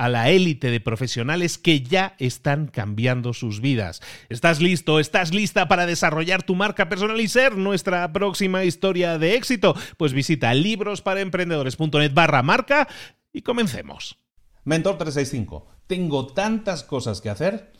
a la élite de profesionales que ya están cambiando sus vidas. ¿Estás listo? ¿Estás lista para desarrollar tu marca personal y ser nuestra próxima historia de éxito? Pues visita librosparaemprendedores.net barra marca y comencemos. Mentor 365, tengo tantas cosas que hacer,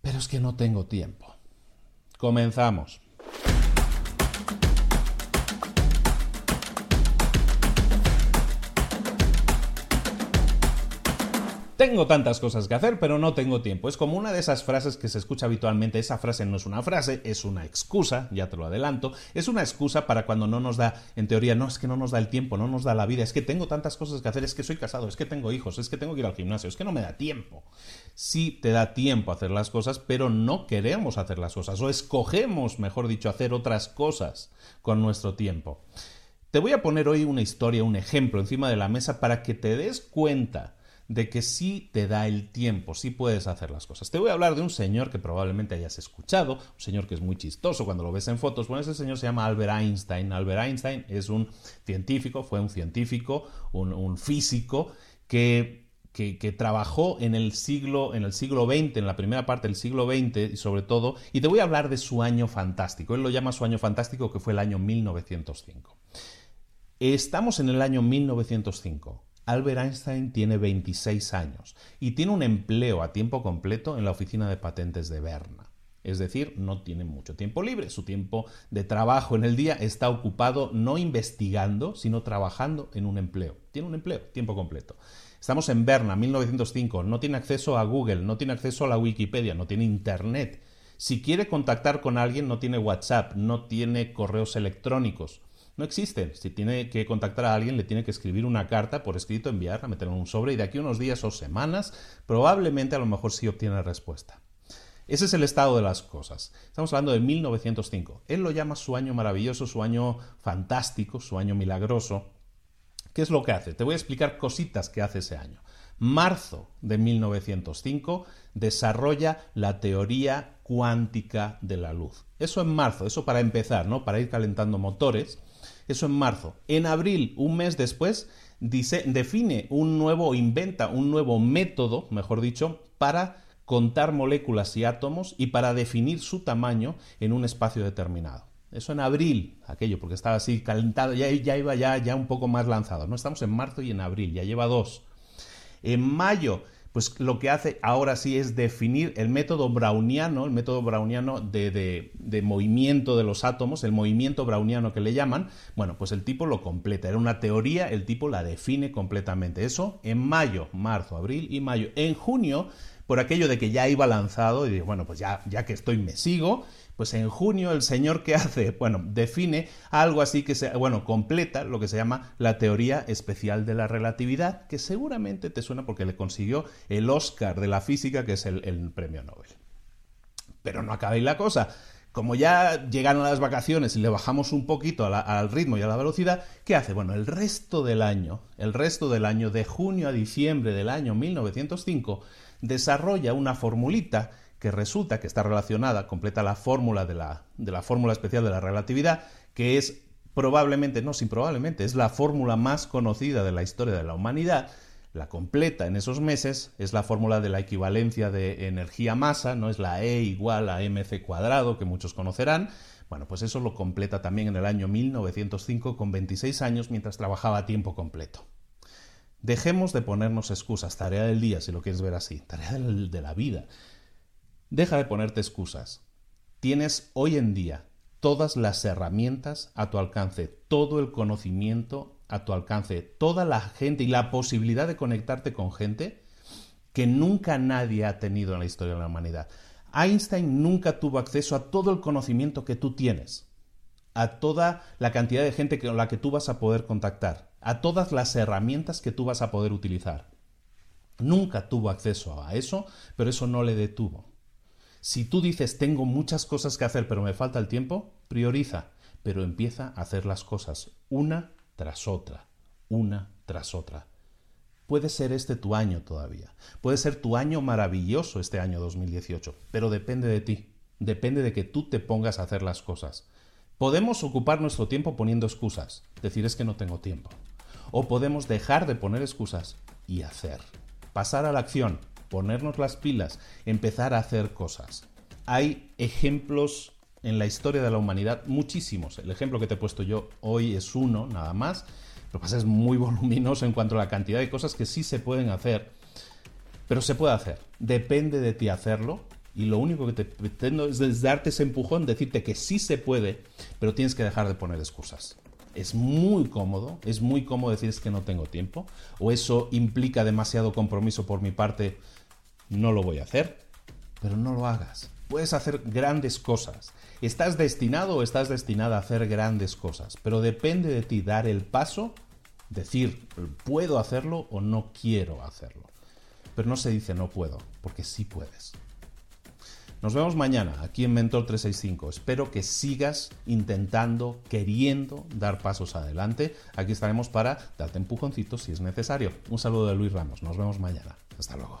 pero es que no tengo tiempo. Comenzamos. Tengo tantas cosas que hacer, pero no tengo tiempo. Es como una de esas frases que se escucha habitualmente. Esa frase no es una frase, es una excusa, ya te lo adelanto. Es una excusa para cuando no nos da, en teoría, no es que no nos da el tiempo, no nos da la vida, es que tengo tantas cosas que hacer, es que soy casado, es que tengo hijos, es que tengo que ir al gimnasio, es que no me da tiempo. Sí te da tiempo hacer las cosas, pero no queremos hacer las cosas, o escogemos, mejor dicho, hacer otras cosas con nuestro tiempo. Te voy a poner hoy una historia, un ejemplo encima de la mesa para que te des cuenta de que sí te da el tiempo, sí puedes hacer las cosas. Te voy a hablar de un señor que probablemente hayas escuchado, un señor que es muy chistoso cuando lo ves en fotos. Bueno, ese señor se llama Albert Einstein. Albert Einstein es un científico, fue un científico, un, físico que que, trabajó en el siglo en el siglo XX, en la primera parte del siglo XX y sobre todo, y te voy a hablar de su año fantástico. Él lo llama su año fantástico que fue el año 1905. Estamos en el año 1905. Albert Einstein tiene 26 años y tiene un empleo a tiempo completo en la oficina de patentes de Berna. Es decir, no tiene mucho tiempo libre. Su tiempo de trabajo en el día está ocupado no investigando, sino trabajando en un empleo. Tiene un empleo, tiempo completo. Estamos en Berna, 1905. No tiene acceso a Google, no tiene acceso a la Wikipedia, no tiene Internet. Si quiere contactar con alguien, no tiene WhatsApp, no tiene correos electrónicos no existen. Si tiene que contactar a alguien, le tiene que escribir una carta por escrito, enviarla, meterla en un sobre y de aquí a unos días o semanas, probablemente a lo mejor sí obtiene respuesta. Ese es el estado de las cosas. Estamos hablando de 1905. Él lo llama su año maravilloso, su año fantástico, su año milagroso. ¿Qué es lo que hace? Te voy a explicar cositas que hace ese año. Marzo de 1905 desarrolla la teoría cuántica de la luz. Eso en marzo, eso para empezar, ¿no? Para ir calentando motores. Eso en marzo. En abril, un mes después, dice, define un nuevo, inventa un nuevo método, mejor dicho, para contar moléculas y átomos y para definir su tamaño en un espacio determinado. Eso en abril, aquello, porque estaba así calentado, ya, ya iba ya, ya un poco más lanzado. No estamos en marzo y en abril, ya lleva dos. En mayo pues lo que hace ahora sí es definir el método browniano, el método browniano de, movimiento de los átomos, el movimiento browniano que le llaman, bueno, pues el tipo lo completa, era una teoría, el tipo la define completamente. Eso en mayo, marzo, abril y mayo. En junio, por aquello de que ya iba lanzado, y bueno, pues ya, ya que estoy me sigo, pues en junio el señor que hace, bueno, define algo así que se, bueno, completa lo que se llama la teoría especial de la relatividad, que seguramente te suena porque le consiguió el Oscar de la física, que es el, premio Nobel. Pero no acabéis la cosa. como ya llegaron las vacaciones y le bajamos un poquito al ritmo y a la velocidad, ¿qué hace? Bueno, el resto del año, el resto del año, de junio a diciembre del año 1905, desarrolla una formulita que resulta que está relacionada, completa la fórmula de la, de la fórmula especial de la relatividad, que es probablemente, no, sin probablemente, es la fórmula más conocida de la historia de la humanidad, la completa en esos meses, es la fórmula de la equivalencia de energía-masa, no es la E igual a mc cuadrado, que muchos conocerán. Bueno, pues eso lo completa también en el año 1905 con 26 años mientras trabajaba a tiempo completo. Dejemos de ponernos excusas, tarea del día, si lo quieres ver así, tarea de la vida. Deja de ponerte excusas. Tienes hoy en día todas las herramientas a tu alcance, todo el conocimiento a tu alcance, toda la gente y la posibilidad de conectarte con gente que nunca nadie ha tenido en la historia de la humanidad. Einstein nunca tuvo acceso a todo el conocimiento que tú tienes, a toda la cantidad de gente con la que tú vas a poder contactar, a todas las herramientas que tú vas a poder utilizar. Nunca tuvo acceso a eso, pero eso no le detuvo. Si tú dices tengo muchas cosas que hacer pero me falta el tiempo, prioriza, pero empieza a hacer las cosas una tras otra, una tras otra. Puede ser este tu año todavía, puede ser tu año maravilloso este año 2018, pero depende de ti, depende de que tú te pongas a hacer las cosas. Podemos ocupar nuestro tiempo poniendo excusas, decir es que no tengo tiempo. O podemos dejar de poner excusas y hacer. Pasar a la acción, ponernos las pilas, empezar a hacer cosas. Hay ejemplos en la historia de la humanidad muchísimos. El ejemplo que te he puesto yo hoy es uno, nada más. Lo que pasa es muy voluminoso en cuanto a la cantidad de cosas que sí se pueden hacer. Pero se puede hacer. Depende de ti hacerlo. Y lo único que te pretendo es darte ese empujón, decirte que sí se puede, pero tienes que dejar de poner excusas es muy cómodo, es muy cómodo decir que no tengo tiempo, o eso implica demasiado compromiso por mi parte, no lo voy a hacer, pero no lo hagas. Puedes hacer grandes cosas. Estás destinado o estás destinada a hacer grandes cosas, pero depende de ti dar el paso, decir, puedo hacerlo o no quiero hacerlo. Pero no se dice no puedo, porque sí puedes. Nos vemos mañana aquí en Mentor 365. Espero que sigas intentando, queriendo dar pasos adelante. Aquí estaremos para darte empujoncitos si es necesario. Un saludo de Luis Ramos. Nos vemos mañana. Hasta luego.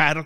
dejar